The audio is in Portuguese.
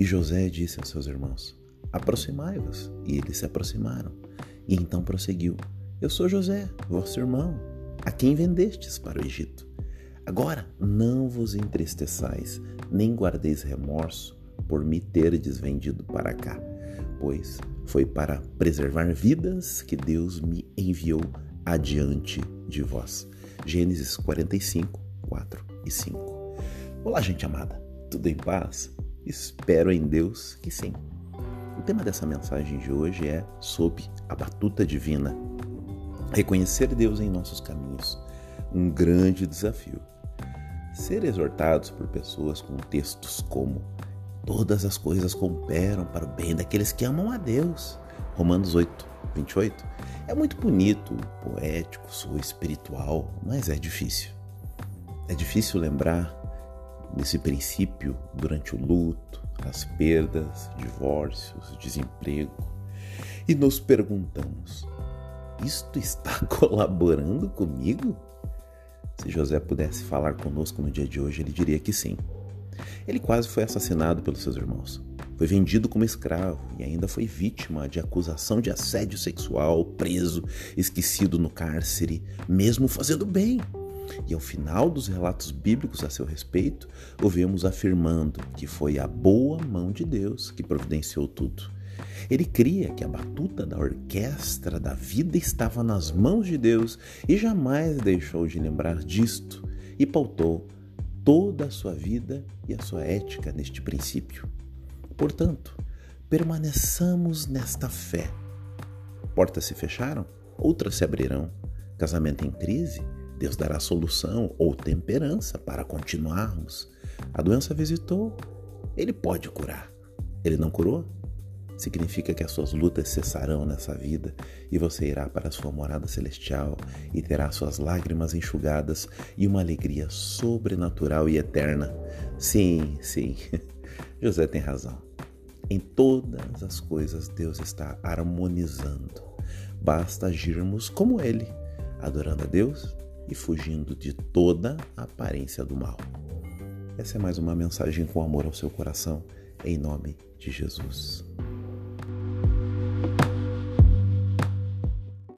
E José disse aos seus irmãos: Aproximai-vos. E eles se aproximaram. E então prosseguiu: Eu sou José, vosso irmão, a quem vendestes para o Egito. Agora não vos entristeçais, nem guardeis remorso por me terdes vendido para cá, pois foi para preservar vidas que Deus me enviou adiante de vós. Gênesis 45, 4 e 5. Olá, gente amada, tudo em paz? Espero em Deus que sim. O tema dessa mensagem de hoje é sob a batuta divina. Reconhecer Deus em nossos caminhos, um grande desafio. Ser exortados por pessoas com textos como Todas as coisas cooperam para o bem daqueles que amam a Deus. Romanos 8, 28. É muito bonito, poético, sou espiritual, mas é difícil. É difícil lembrar desse princípio durante o luto, as perdas, divórcios, desemprego. E nos perguntamos: isto está colaborando comigo? Se José pudesse falar conosco no dia de hoje, ele diria que sim. Ele quase foi assassinado pelos seus irmãos. Foi vendido como escravo e ainda foi vítima de acusação de assédio sexual, preso, esquecido no cárcere, mesmo fazendo bem. E ao final dos relatos bíblicos a seu respeito, o vemos afirmando que foi a boa mão de Deus que providenciou tudo. Ele cria que a batuta da orquestra da vida estava nas mãos de Deus e jamais deixou de lembrar disto e pautou toda a sua vida e a sua ética neste princípio. Portanto, permaneçamos nesta fé. Portas se fecharam, outras se abrirão. Casamento em crise, Deus dará solução ou temperança para continuarmos. A doença visitou, Ele pode curar. Ele não curou? significa que as suas lutas cessarão nessa vida e você irá para a sua morada celestial e terá suas lágrimas enxugadas e uma alegria sobrenatural e eterna. Sim, sim, José tem razão. Em todas as coisas Deus está harmonizando. Basta agirmos como Ele, adorando a Deus e fugindo de toda a aparência do mal. Essa é mais uma mensagem com amor ao seu coração, em nome de Jesus.